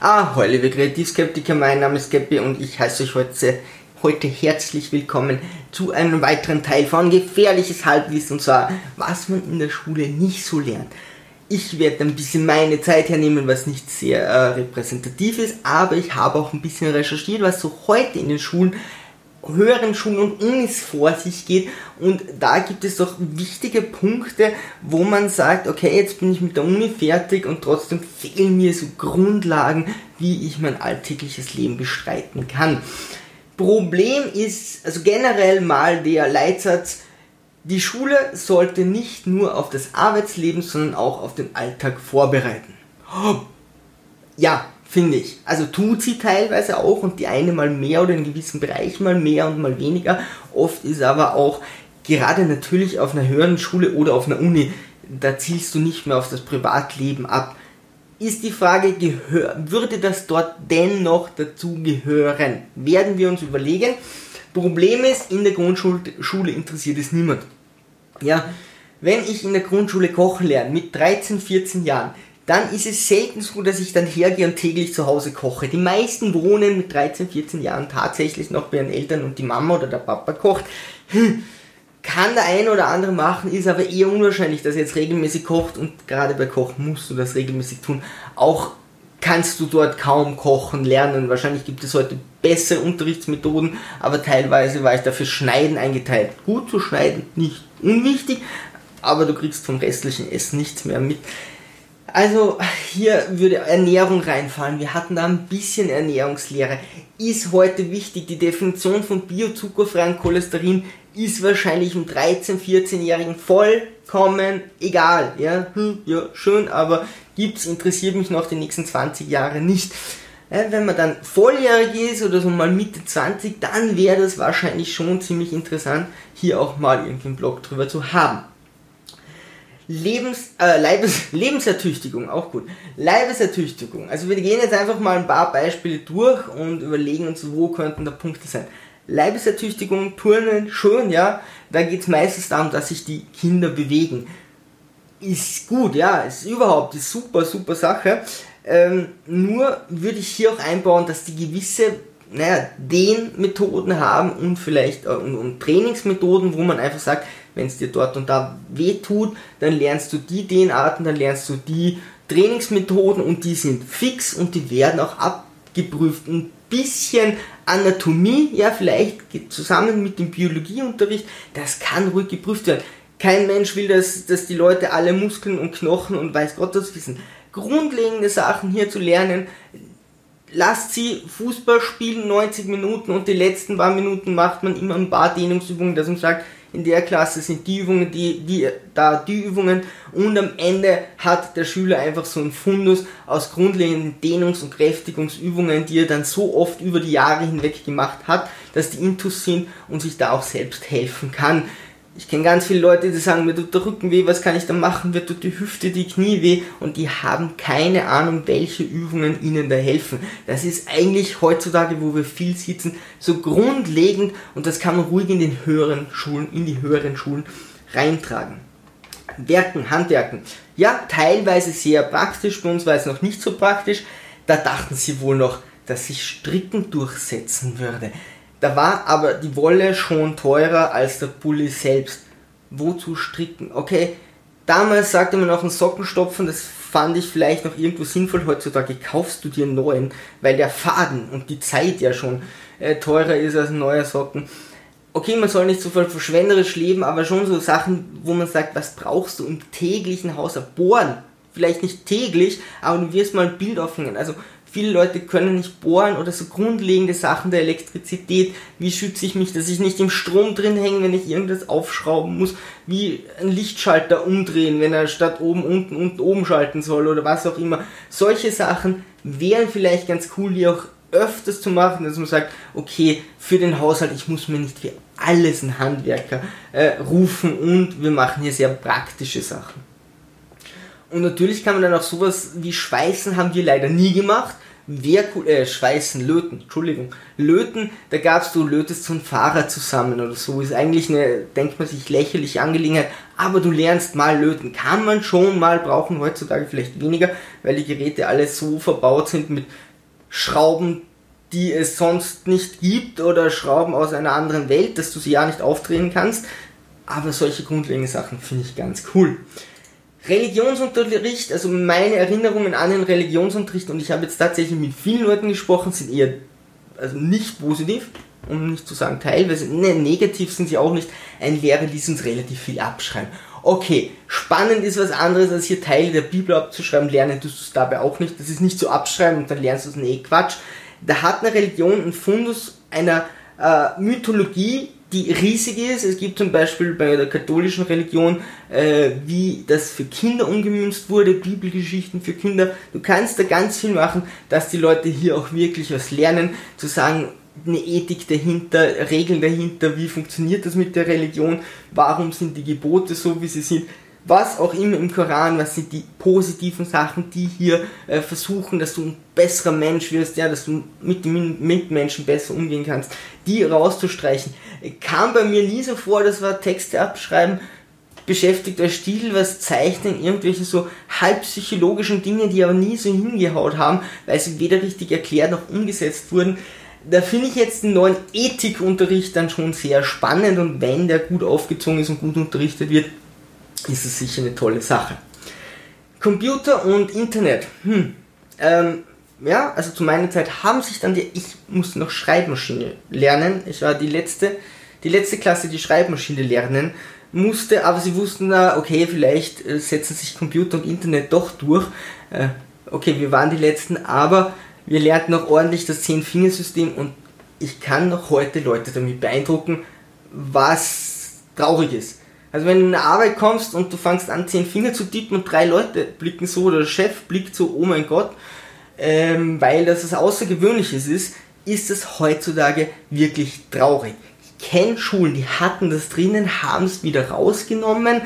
Ah, liebe Kreativskeptiker, mein Name ist Geppi und ich heiße euch heute, heute herzlich willkommen zu einem weiteren Teil von Gefährliches Halbwissen und zwar, was man in der Schule nicht so lernt. Ich werde ein bisschen meine Zeit hernehmen, was nicht sehr äh, repräsentativ ist, aber ich habe auch ein bisschen recherchiert, was so heute in den Schulen höheren Schulen und Unis vor sich geht. Und da gibt es doch wichtige Punkte, wo man sagt, okay, jetzt bin ich mit der Uni fertig und trotzdem fehlen mir so Grundlagen, wie ich mein alltägliches Leben bestreiten kann. Problem ist, also generell mal der Leitsatz, die Schule sollte nicht nur auf das Arbeitsleben, sondern auch auf den Alltag vorbereiten. Ja, finde ich. Also tut sie teilweise auch und die eine mal mehr oder in gewissen Bereichen mal mehr und mal weniger. Oft ist aber auch gerade natürlich auf einer höheren Schule oder auf einer Uni, da zielst du nicht mehr auf das Privatleben ab. Ist die Frage, würde das dort dennoch dazu gehören? Werden wir uns überlegen. Problem ist, in der Grundschule interessiert es niemand. Ja, wenn ich in der Grundschule kochen lerne mit 13, 14 Jahren, dann ist es selten so, dass ich dann hergehe und täglich zu Hause koche. Die meisten wohnen mit 13, 14 Jahren tatsächlich noch bei ihren Eltern und die Mama oder der Papa kocht. Hm, kann der eine oder andere machen, ist aber eher unwahrscheinlich, dass er jetzt regelmäßig kocht und gerade bei Kochen musst du das regelmäßig tun. Auch kannst du dort kaum kochen lernen. Wahrscheinlich gibt es heute bessere Unterrichtsmethoden, aber teilweise war ich dafür Schneiden eingeteilt. Gut zu schneiden, nicht unwichtig, aber du kriegst vom restlichen Essen nichts mehr mit. Also hier würde Ernährung reinfallen. Wir hatten da ein bisschen Ernährungslehre. Ist heute wichtig. Die Definition von biozuckerfreien Cholesterin ist wahrscheinlich im 13-, 14-Jährigen vollkommen egal. Ja, hm, ja, schön, aber gibt's, interessiert mich noch die nächsten 20 Jahre nicht. Ja, wenn man dann volljährig ist oder so mal Mitte 20, dann wäre das wahrscheinlich schon ziemlich interessant, hier auch mal irgendwie einen Blog drüber zu haben. Lebens, äh, Leibes, Lebensertüchtigung, auch gut. Leibesertüchtigung. Also wir gehen jetzt einfach mal ein paar Beispiele durch und überlegen uns, wo könnten da Punkte sein. Leibesertüchtigung, Turnen, schön, ja. Da geht es meistens darum, dass sich die Kinder bewegen. Ist gut, ja, ist überhaupt, ist super, super Sache. Ähm, nur würde ich hier auch einbauen, dass die gewisse naja, Dehnmethoden haben und vielleicht äh, und, und Trainingsmethoden, wo man einfach sagt, wenn es dir dort und da weh tut, dann lernst du die Dehnarten, dann lernst du die Trainingsmethoden und die sind fix und die werden auch abgeprüft. Ein bisschen Anatomie, ja, vielleicht zusammen mit dem Biologieunterricht, das kann ruhig geprüft werden. Kein Mensch will, dass, dass die Leute alle Muskeln und Knochen und weiß Gott das wissen. Grundlegende Sachen hier zu lernen, lasst sie Fußball spielen 90 Minuten und die letzten paar Minuten macht man immer ein paar Dehnungsübungen, dass man sagt, in der Klasse sind die Übungen, die, die, da die Übungen und am Ende hat der Schüler einfach so einen Fundus aus grundlegenden Dehnungs- und Kräftigungsübungen, die er dann so oft über die Jahre hinweg gemacht hat, dass die Intus sind und sich da auch selbst helfen kann. Ich kenne ganz viele Leute, die sagen, mir tut der Rücken weh, was kann ich da machen? Mir tut die Hüfte, die Knie weh und die haben keine Ahnung, welche Übungen ihnen da helfen. Das ist eigentlich heutzutage, wo wir viel sitzen, so grundlegend und das kann man ruhig in den höheren Schulen, in die höheren Schulen reintragen. Werken, Handwerken. Ja, teilweise sehr praktisch, bei uns war es noch nicht so praktisch. Da dachten sie wohl noch, dass sich Stricken durchsetzen würde. Da war aber die Wolle schon teurer als der Pulli selbst. Wozu stricken? Okay, damals sagte man auch einen Sockenstopfen, das fand ich vielleicht noch irgendwo sinnvoll. Heutzutage kaufst du dir einen neuen, weil der Faden und die Zeit ja schon äh, teurer ist als ein neuer Socken. Okay, man soll nicht so verschwenderisch leben, aber schon so Sachen, wo man sagt, was brauchst du im täglichen Haushalt? Bohren. Vielleicht nicht täglich, aber du wirst mal ein Bild aufhängen. Also Viele Leute können nicht bohren oder so grundlegende Sachen der Elektrizität. Wie schütze ich mich, dass ich nicht im Strom drin hänge, wenn ich irgendwas aufschrauben muss? Wie einen Lichtschalter umdrehen, wenn er statt oben unten unten oben schalten soll oder was auch immer. Solche Sachen wären vielleicht ganz cool, die auch öfters zu machen, dass man sagt, okay, für den Haushalt, ich muss mir nicht für alles einen Handwerker äh, rufen und wir machen hier sehr praktische Sachen. Und natürlich kann man dann auch sowas wie Schweißen haben wir leider nie gemacht, Wer, äh, Schweißen, Löten, Entschuldigung, Löten, da gab's du lötest so ein Fahrrad zusammen oder so, ist eigentlich eine, denkt man sich, lächerliche Angelegenheit, aber du lernst mal löten, kann man schon mal brauchen, heutzutage vielleicht weniger, weil die Geräte alle so verbaut sind mit Schrauben, die es sonst nicht gibt oder Schrauben aus einer anderen Welt, dass du sie ja nicht aufdrehen kannst, aber solche grundlegenden Sachen finde ich ganz cool. Religionsunterricht, also meine Erinnerungen an den Religionsunterricht, und ich habe jetzt tatsächlich mit vielen Leuten gesprochen, sind eher also nicht positiv, um nicht zu sagen teilweise, ne, negativ sind sie auch nicht. Ein Lehrer ließ uns relativ viel abschreiben. Okay, spannend ist was anderes, als hier Teile der Bibel abzuschreiben, lernen tust du es dabei auch nicht. Das ist nicht so abschreiben und dann lernst du es, nee, Quatsch. Da hat eine Religion einen Fundus einer äh, Mythologie, die riesig ist. Es gibt zum Beispiel bei der katholischen Religion, äh, wie das für Kinder umgemünzt wurde, Bibelgeschichten für Kinder. Du kannst da ganz viel machen, dass die Leute hier auch wirklich was lernen, zu sagen, eine Ethik dahinter, Regeln dahinter, wie funktioniert das mit der Religion, warum sind die Gebote so, wie sie sind was auch immer im Koran, was sind die positiven Sachen, die hier äh, versuchen, dass du ein besserer Mensch wirst, ja, dass du mit den Mitmenschen besser umgehen kannst, die rauszustreichen. Kam bei mir nie so vor, das war Texte abschreiben, beschäftigt euch Stil, was zeichnen, irgendwelche so halbpsychologischen Dinge, die aber nie so hingehaut haben, weil sie weder richtig erklärt noch umgesetzt wurden. Da finde ich jetzt den neuen Ethikunterricht dann schon sehr spannend und wenn der gut aufgezogen ist und gut unterrichtet wird, ist es sicher eine tolle Sache. Computer und Internet. Hm. Ähm, ja, also zu meiner Zeit haben sich dann die, ich musste noch Schreibmaschine lernen. Ich war die letzte, die letzte Klasse, die Schreibmaschine lernen musste, aber sie wussten da, okay, vielleicht äh, setzen sich Computer und Internet doch durch. Äh, okay, wir waren die letzten, aber wir lernten noch ordentlich das Zehn-Fingersystem und ich kann noch heute Leute damit beeindrucken, was traurig ist. Also wenn du in eine Arbeit kommst und du fängst an, zehn Finger zu tippen und drei Leute blicken so oder der Chef blickt so, oh mein Gott, ähm, weil das was Außergewöhnliches ist, ist es heutzutage wirklich traurig. Ich kenne Schulen, die hatten das drinnen, haben es wieder rausgenommen.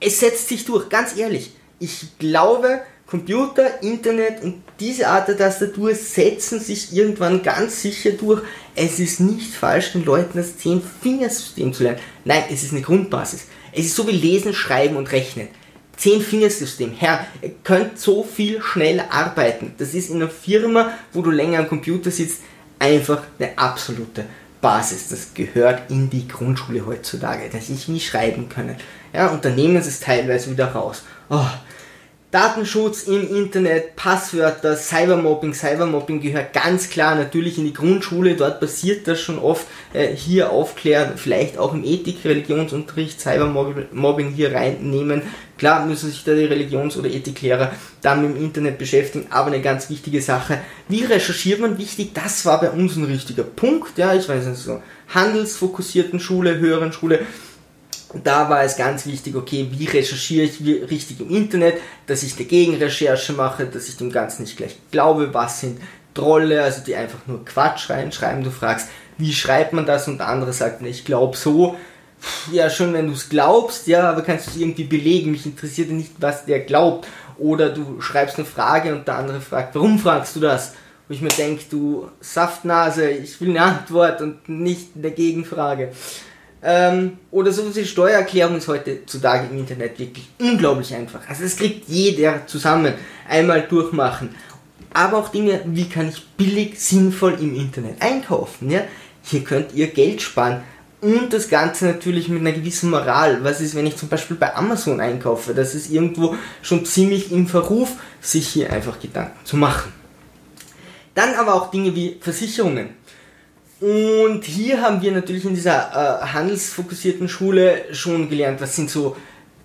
Es setzt sich durch, ganz ehrlich. Ich glaube, Computer, Internet und diese Art der Tastatur setzen sich irgendwann ganz sicher durch. Es ist nicht falsch, den Leuten das Zehn-Fingersystem zu lernen. Nein, es ist eine Grundbasis. Es ist so wie Lesen, Schreiben und Rechnen. Zehn-Fingersystem. Herr, ihr könnt so viel schneller arbeiten. Das ist in einer Firma, wo du länger am Computer sitzt, einfach eine absolute Basis. Das gehört in die Grundschule heutzutage, dass ich nie schreiben können. Ja, und dann nehmen sie es teilweise wieder raus. Oh, Datenschutz im Internet, Passwörter, Cybermobbing. Cybermobbing gehört ganz klar natürlich in die Grundschule, dort passiert das schon oft. Äh, hier aufklären, vielleicht auch im Ethik, Religionsunterricht, Cybermobbing hier reinnehmen. Klar müssen sich da die Religions- oder Ethiklehrer dann mit dem Internet beschäftigen, aber eine ganz wichtige Sache. Wie recherchiert man wichtig? Das war bei uns ein richtiger Punkt. Ja, ich weiß nicht so. Handelsfokussierten Schule, höheren Schule da war es ganz wichtig, okay, wie recherchiere ich richtig im Internet, dass ich eine Gegenrecherche mache, dass ich dem Ganzen nicht gleich glaube, was sind Trolle, also die einfach nur Quatsch reinschreiben. Du fragst, wie schreibt man das und der andere sagt, ich glaube so. Ja, schon wenn du es glaubst, ja, aber kannst du es irgendwie belegen. Mich interessiert nicht, was der glaubt. Oder du schreibst eine Frage und der andere fragt, warum fragst du das? Wo ich mir denke, du Saftnase, ich will eine Antwort und nicht eine Gegenfrage. Ähm, oder so die Steuererklärung ist heutzutage im Internet wirklich unglaublich einfach. Also das kriegt jeder zusammen einmal durchmachen. Aber auch Dinge, wie kann ich billig, sinnvoll im Internet einkaufen. Ja? Hier könnt ihr Geld sparen. Und das Ganze natürlich mit einer gewissen Moral. Was ist, wenn ich zum Beispiel bei Amazon einkaufe? Das ist irgendwo schon ziemlich im Verruf, sich hier einfach Gedanken zu machen. Dann aber auch Dinge wie Versicherungen. Und hier haben wir natürlich in dieser äh, handelsfokussierten Schule schon gelernt, was sind so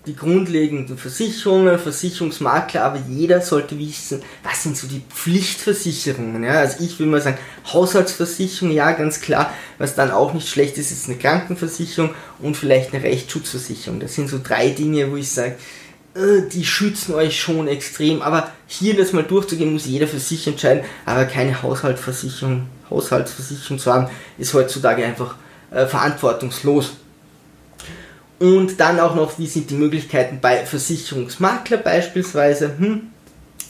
die grundlegenden Versicherungen, Versicherungsmakler, aber jeder sollte wissen, was sind so die Pflichtversicherungen. Ja? Also ich will mal sagen, Haushaltsversicherung, ja ganz klar, was dann auch nicht schlecht ist, ist eine Krankenversicherung und vielleicht eine Rechtsschutzversicherung. Das sind so drei Dinge, wo ich sage, äh, die schützen euch schon extrem, aber hier das mal durchzugehen, muss jeder für sich entscheiden, aber keine Haushaltsversicherung Haushaltsversicherung zu haben, ist heutzutage einfach äh, verantwortungslos. Und dann auch noch, wie sind die Möglichkeiten bei Versicherungsmakler beispielsweise? Hm,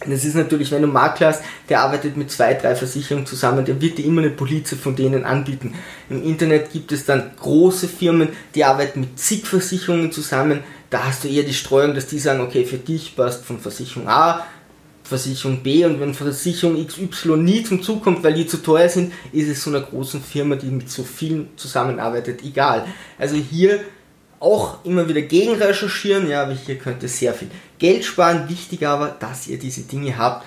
Das ist natürlich, wenn du Makler hast, der arbeitet mit zwei, drei Versicherungen zusammen, der wird dir immer eine Polize von denen anbieten. Im Internet gibt es dann große Firmen, die arbeiten mit zig Versicherungen zusammen. Da hast du eher die Streuung, dass die sagen, okay, für dich passt von Versicherung A Versicherung B und wenn Versicherung XY nie zum Zug kommt, weil die zu teuer sind, ist es so einer großen Firma, die mit so vielen zusammenarbeitet, egal. Also hier auch immer wieder gegen recherchieren, ja, aber hier könnt ihr sehr viel Geld sparen. Wichtig aber, dass ihr diese Dinge habt.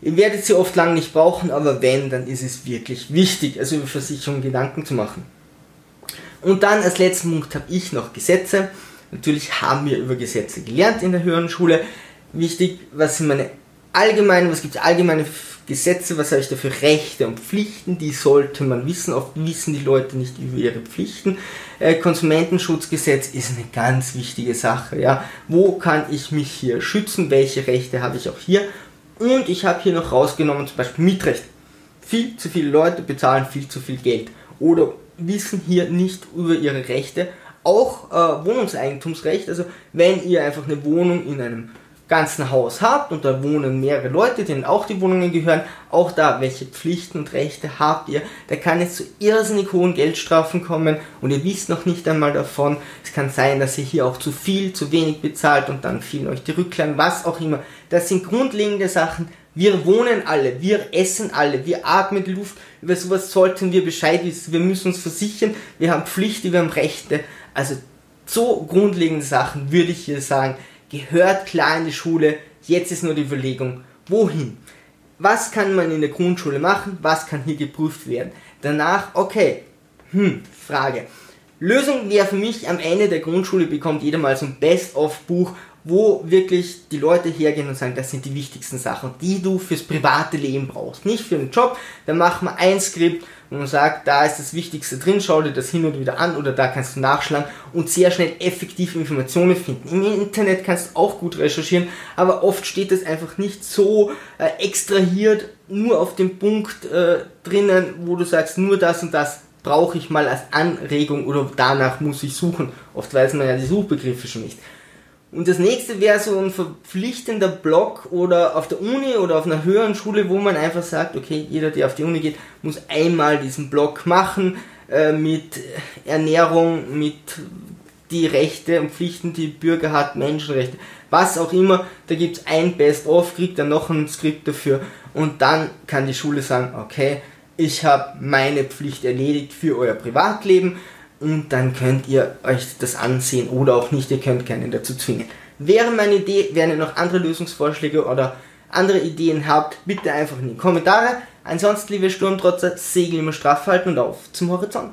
Ihr werdet sie oft lang nicht brauchen, aber wenn, dann ist es wirklich wichtig, also über Versicherungen Gedanken zu machen. Und dann als letzten Punkt habe ich noch Gesetze. Natürlich haben wir über Gesetze gelernt in der höheren Schule. Wichtig, was sind meine allgemeinen, was gibt es allgemeine Gesetze, was habe ich da für Rechte und Pflichten, die sollte man wissen. Oft wissen die Leute nicht über ihre Pflichten. Äh, Konsumentenschutzgesetz ist eine ganz wichtige Sache. Ja, wo kann ich mich hier schützen? Welche Rechte habe ich auch hier? Und ich habe hier noch rausgenommen zum Beispiel Mietrecht. Viel zu viele Leute bezahlen viel zu viel Geld oder wissen hier nicht über ihre Rechte. Auch äh, Wohnungseigentumsrecht. Also wenn ihr einfach eine Wohnung in einem ganzen Haus habt und da wohnen mehrere Leute, denen auch die Wohnungen gehören, auch da, welche Pflichten und Rechte habt ihr? Da kann es zu irrsinnig hohen Geldstrafen kommen und ihr wisst noch nicht einmal davon. Es kann sein, dass ihr hier auch zu viel, zu wenig bezahlt und dann fehlen euch die Rücklagen, was auch immer. Das sind grundlegende Sachen. Wir wohnen alle, wir essen alle, wir atmen Luft. Über sowas sollten wir Bescheid wissen. Wir müssen uns versichern, wir haben Pflichten, wir haben Rechte. Also so grundlegende Sachen würde ich hier sagen, gehört klar in die Schule. Jetzt ist nur die Überlegung, wohin? Was kann man in der Grundschule machen? Was kann hier geprüft werden? Danach, okay, hm, Frage. Lösung wäre für mich, am Ende der Grundschule bekommt jeder mal so ein Best-of-Buch, wo wirklich die Leute hergehen und sagen, das sind die wichtigsten Sachen, die du fürs private Leben brauchst. Nicht für den Job, dann machen wir ein Skript wo man sagt, da ist das Wichtigste drin, schau dir das hin und wieder an oder da kannst du nachschlagen und sehr schnell effektiv Informationen finden. Im Internet kannst du auch gut recherchieren, aber oft steht das einfach nicht so äh, extrahiert nur auf dem Punkt äh, drinnen, wo du sagst, nur das und das brauche ich mal als Anregung oder danach muss ich suchen. Oft weiß man ja die Suchbegriffe schon nicht. Und das nächste wäre so ein verpflichtender Block oder auf der Uni oder auf einer höheren Schule, wo man einfach sagt, okay, jeder, der auf die Uni geht, muss einmal diesen Block machen äh, mit Ernährung, mit die Rechte und Pflichten, die Bürger hat, Menschenrechte, was auch immer. Da gibt es ein Best-of, kriegt dann noch ein Skript dafür und dann kann die Schule sagen, okay, ich habe meine Pflicht erledigt für euer Privatleben und dann könnt ihr euch das ansehen oder auch nicht, ihr könnt keinen dazu zwingen. Wäre meine Idee, wenn ihr noch andere Lösungsvorschläge oder andere Ideen habt, bitte einfach in die Kommentare. Ansonsten, liebe Sturmtrotzer, Segel immer straff halten und auf zum Horizont.